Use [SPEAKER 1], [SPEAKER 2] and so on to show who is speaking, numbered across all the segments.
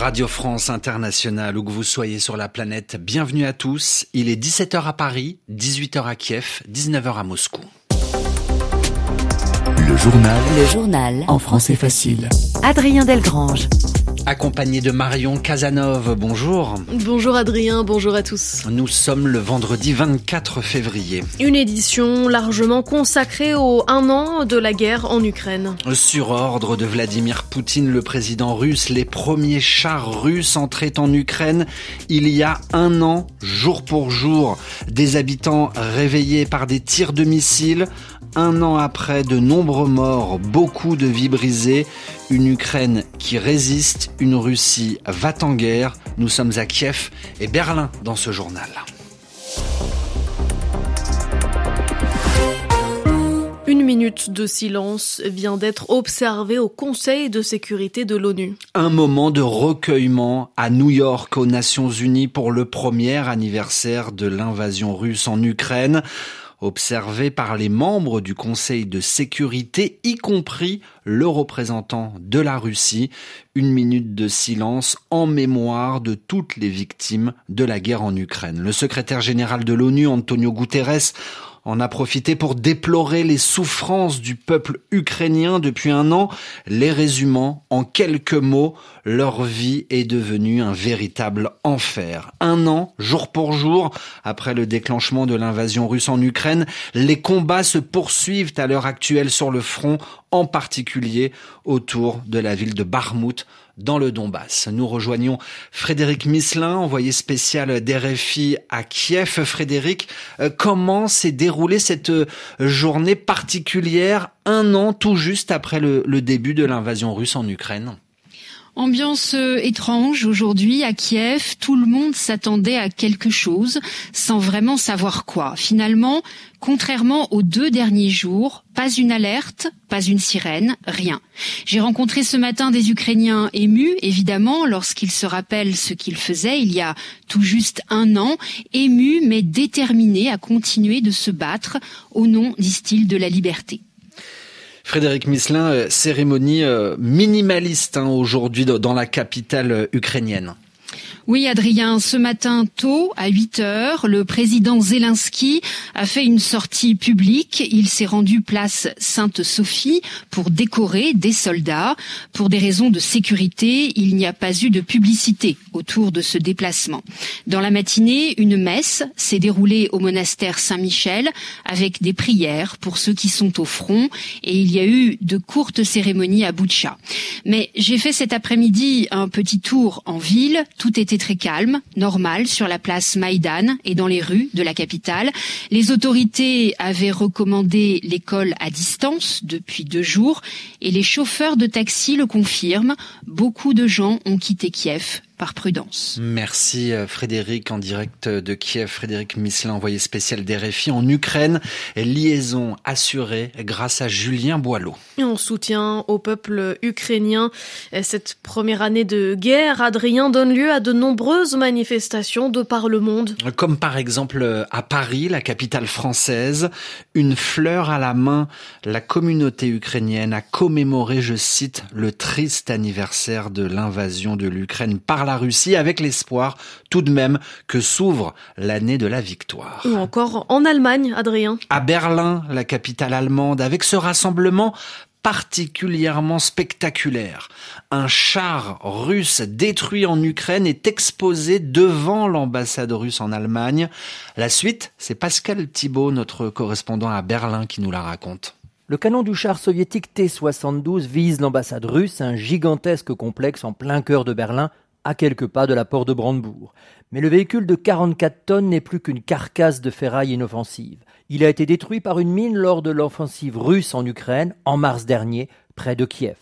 [SPEAKER 1] Radio France Internationale, où que vous soyez sur la planète, bienvenue à tous. Il est 17h à Paris, 18h à Kiev, 19h à Moscou.
[SPEAKER 2] Le journal. Le journal. En français facile.
[SPEAKER 3] Adrien Delgrange
[SPEAKER 1] accompagné de Marion Casanov. Bonjour.
[SPEAKER 4] Bonjour Adrien, bonjour à tous.
[SPEAKER 1] Nous sommes le vendredi 24 février.
[SPEAKER 4] Une édition largement consacrée au un an de la guerre en Ukraine.
[SPEAKER 1] Sur ordre de Vladimir Poutine, le président russe, les premiers chars russes entraient en Ukraine il y a un an, jour pour jour. Des habitants réveillés par des tirs de missiles. Un an après, de nombreux morts, beaucoup de vies brisées, une Ukraine qui résiste, une Russie va en guerre. Nous sommes à Kiev et Berlin dans ce journal.
[SPEAKER 4] Une minute de silence vient d'être observée au Conseil de sécurité de l'ONU.
[SPEAKER 1] Un moment de recueillement à New York aux Nations Unies pour le premier anniversaire de l'invasion russe en Ukraine observé par les membres du Conseil de sécurité, y compris le représentant de la Russie, une minute de silence en mémoire de toutes les victimes de la guerre en Ukraine. Le secrétaire général de l'ONU, Antonio Guterres, en a profité pour déplorer les souffrances du peuple ukrainien depuis un an, les résumant en quelques mots, leur vie est devenue un véritable enfer. Un an, jour pour jour, après le déclenchement de l'invasion russe en Ukraine, les combats se poursuivent à l'heure actuelle sur le front, en particulier autour de la ville de Barmout, dans le Donbass. Nous rejoignons Frédéric Misselin, envoyé spécial d'RFI à Kiev. Frédéric, euh, comment s'est déroulée cette euh, journée particulière un an tout juste après le, le début de l'invasion russe en Ukraine?
[SPEAKER 5] Ambiance euh, étrange aujourd'hui à Kiev. Tout le monde s'attendait à quelque chose sans vraiment savoir quoi. Finalement, contrairement aux deux derniers jours, pas une alerte, pas une sirène, rien. J'ai rencontré ce matin des Ukrainiens émus, évidemment, lorsqu'ils se rappellent ce qu'ils faisaient il y a tout juste un an, émus mais déterminés à continuer de se battre au nom, disent-ils, de la liberté.
[SPEAKER 1] Frédéric Misselin, euh, cérémonie euh, minimaliste hein, aujourd'hui dans la capitale euh, ukrainienne.
[SPEAKER 5] Oui, Adrien, ce matin tôt, à 8 heures, le président Zelensky a fait une sortie publique. Il s'est rendu place Sainte-Sophie pour décorer des soldats. Pour des raisons de sécurité, il n'y a pas eu de publicité autour de ce déplacement. Dans la matinée, une messe s'est déroulée au monastère Saint-Michel avec des prières pour ceux qui sont au front et il y a eu de courtes cérémonies à Boutcha. Mais j'ai fait cet après-midi un petit tour en ville. Était très calme, normal, sur la place Maïdan et dans les rues de la capitale. Les autorités avaient recommandé l'école à distance depuis deux jours et les chauffeurs de taxi le confirment. Beaucoup de gens ont quitté Kiev par prudence.
[SPEAKER 1] Merci euh, Frédéric en direct de Kiev. Frédéric Misselin, envoyé spécial d'RFI en Ukraine. Liaison assurée grâce à Julien Boileau.
[SPEAKER 4] En soutien au peuple ukrainien, cette première année de guerre, Adrien donne lieu à de nombreuses manifestations de par le monde.
[SPEAKER 1] Comme par exemple à Paris, la capitale française, une fleur à la main, la communauté ukrainienne a commémoré, je cite, le triste anniversaire de l'invasion de l'Ukraine par la la Russie avec l'espoir tout de même que s'ouvre l'année de la victoire.
[SPEAKER 4] Ou encore en Allemagne, Adrien.
[SPEAKER 1] À Berlin, la capitale allemande, avec ce rassemblement particulièrement spectaculaire. Un char russe détruit en Ukraine est exposé devant l'ambassade russe en Allemagne. La suite, c'est Pascal Thibault, notre correspondant à Berlin, qui nous la raconte.
[SPEAKER 6] Le canon du char soviétique T-72 vise l'ambassade russe, un gigantesque complexe en plein cœur de Berlin, à quelques pas de la porte de Brandebourg. Mais le véhicule de 44 tonnes n'est plus qu'une carcasse de ferraille inoffensive. Il a été détruit par une mine lors de l'offensive russe en Ukraine en mars dernier, près de Kiev.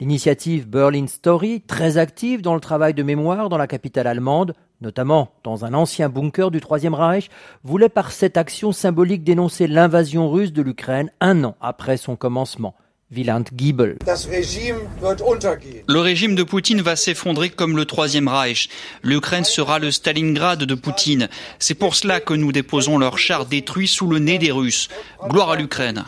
[SPEAKER 6] L'initiative Berlin Story, très active dans le travail de mémoire dans la capitale allemande, notamment dans un ancien bunker du Troisième Reich, voulait par cette action symbolique dénoncer l'invasion russe de l'Ukraine un an après son commencement.
[SPEAKER 7] Le régime de Poutine va s'effondrer comme le Troisième Reich. L'Ukraine sera le Stalingrad de Poutine. C'est pour cela que nous déposons leurs chars détruits sous le nez des Russes. Gloire à l'Ukraine.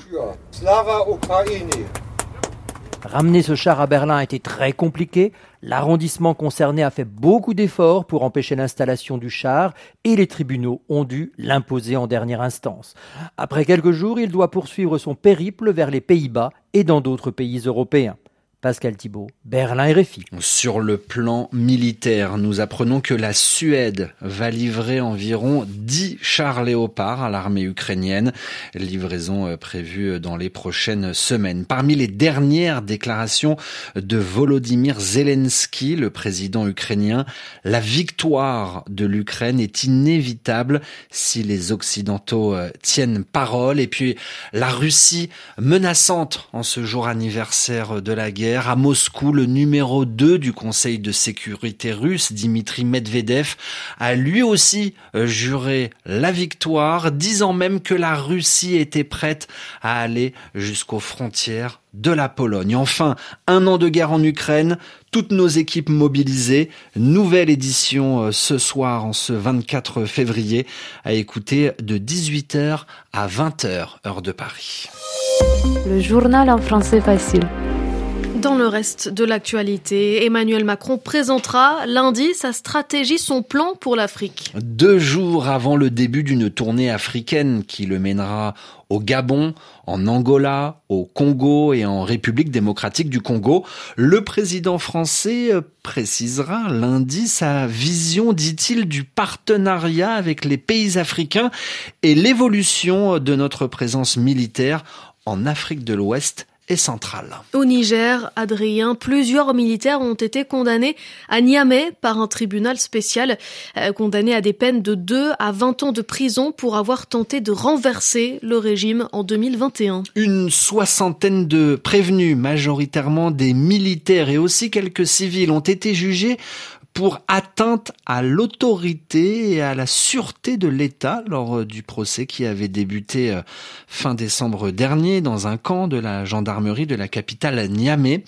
[SPEAKER 6] Ramener ce char à Berlin a été très compliqué. L'arrondissement concerné a fait beaucoup d'efforts pour empêcher l'installation du char et les tribunaux ont dû l'imposer en dernière instance. Après quelques jours, il doit poursuivre son périple vers les Pays-Bas et dans d'autres pays européens. Pascal Thibault, Berlin RFI.
[SPEAKER 1] Sur le plan militaire, nous apprenons que la Suède va livrer environ 10 chars léopards à l'armée ukrainienne. Livraison euh, prévue dans les prochaines semaines. Parmi les dernières déclarations de Volodymyr Zelensky, le président ukrainien, la victoire de l'Ukraine est inévitable si les Occidentaux euh, tiennent parole. Et puis la Russie menaçante en ce jour anniversaire de la guerre à Moscou, le numéro 2 du Conseil de sécurité russe, Dimitri Medvedev, a lui aussi euh, juré la victoire, disant même que la Russie était prête à aller jusqu'aux frontières de la Pologne. Enfin, un an de guerre en Ukraine, toutes nos équipes mobilisées. Nouvelle édition euh, ce soir, en ce 24 février, à écouter de 18h à 20h, heure de Paris.
[SPEAKER 3] Le journal en français facile.
[SPEAKER 4] Dans le reste de l'actualité, Emmanuel Macron présentera lundi sa stratégie, son plan pour l'Afrique.
[SPEAKER 1] Deux jours avant le début d'une tournée africaine qui le mènera au Gabon, en Angola, au Congo et en République démocratique du Congo, le président français précisera lundi sa vision, dit-il, du partenariat avec les pays africains et l'évolution de notre présence militaire en Afrique de l'Ouest centrale.
[SPEAKER 4] Au Niger, Adrien, plusieurs militaires ont été condamnés à Niamey par un tribunal spécial, euh, condamnés à des peines de 2 à 20 ans de prison pour avoir tenté de renverser le régime en 2021.
[SPEAKER 1] Une soixantaine de prévenus, majoritairement des militaires et aussi quelques civils, ont été jugés pour atteinte à l'autorité et à la sûreté de l'État lors euh, du procès qui avait débuté euh, fin décembre dernier dans un camp de la gendarmerie de la capitale Niamey.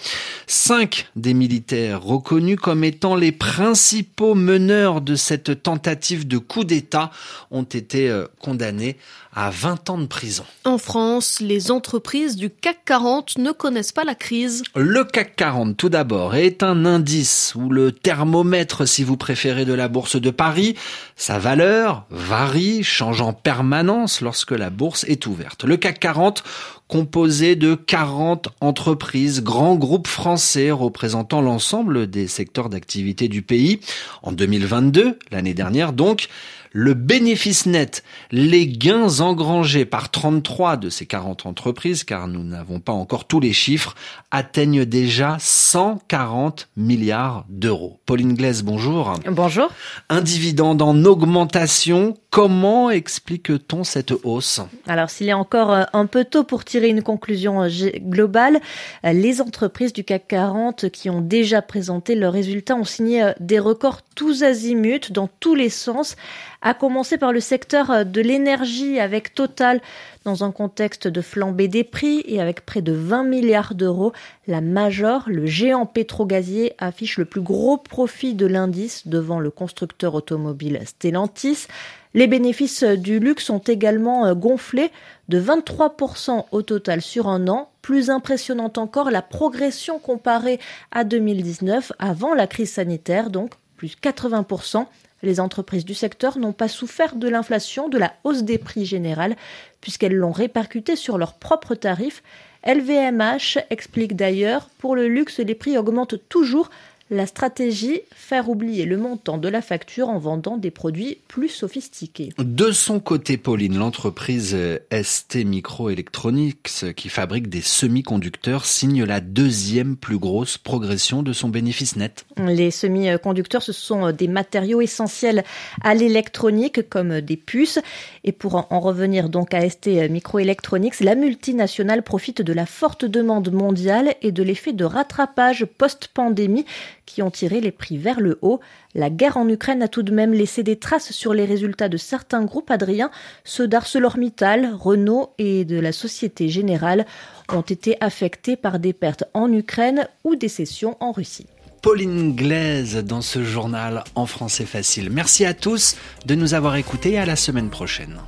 [SPEAKER 1] Cinq des militaires reconnus comme étant les principaux meneurs de cette tentative de coup d'État ont été euh, condamnés à 20 ans de prison.
[SPEAKER 4] En France, les entreprises du CAC 40 ne connaissent pas la crise.
[SPEAKER 1] Le CAC 40, tout d'abord, est un indice ou le thermomètre, si vous préférez, de la bourse de Paris. Sa valeur varie, change en permanence lorsque la bourse est ouverte. Le CAC 40 composé de 40 entreprises, grands groupes français représentant l'ensemble des secteurs d'activité du pays. En 2022, l'année dernière donc, le bénéfice net, les gains engrangés par 33 de ces 40 entreprises, car nous n'avons pas encore tous les chiffres, atteignent déjà 140 milliards d'euros. Pauline Glaise, bonjour.
[SPEAKER 8] Bonjour.
[SPEAKER 1] Un dividende en augmentation, comment explique-t-on cette hausse?
[SPEAKER 8] Alors s'il est encore euh, un peu tôt pour tirer une conclusion euh, globale, euh, les entreprises du CAC 40 qui ont déjà présenté leurs résultats ont signé des records tous azimuts dans tous les sens à commencer par le secteur euh, de l'énergie avec Total dans un contexte de flambée des prix et avec près de 20 milliards d'euros. La Major, le géant pétrogazier, affiche le plus gros profit de l'indice devant le constructeur automobile Stellantis. Les bénéfices du luxe ont également euh, gonflé de 23% au total sur un an. Plus impressionnante encore, la progression comparée à 2019, avant la crise sanitaire, donc plus 80%. Les entreprises du secteur n'ont pas souffert de l'inflation, de la hausse des prix générales, puisqu'elles l'ont répercuté sur leurs propres tarifs. LVMH explique d'ailleurs, pour le luxe, les prix augmentent toujours la stratégie, faire oublier le montant de la facture en vendant des produits plus sophistiqués.
[SPEAKER 1] De son côté, Pauline, l'entreprise ST Microelectronics, qui fabrique des semi-conducteurs, signe la deuxième plus grosse progression de son bénéfice net.
[SPEAKER 8] Les semi-conducteurs, ce sont des matériaux essentiels à l'électronique, comme des puces. Et pour en revenir donc à ST Microelectronics, la multinationale profite de la forte demande mondiale et de l'effet de rattrapage post-pandémie qui ont tiré les prix vers le haut. La guerre en Ukraine a tout de même laissé des traces sur les résultats de certains groupes, Adrien. Ceux d'ArcelorMittal, Renault et de la Société Générale ont été affectés par des pertes en Ukraine ou des cessions en Russie.
[SPEAKER 1] Pauline Glaise dans ce journal en français facile. Merci à tous de nous avoir écoutés à la semaine prochaine.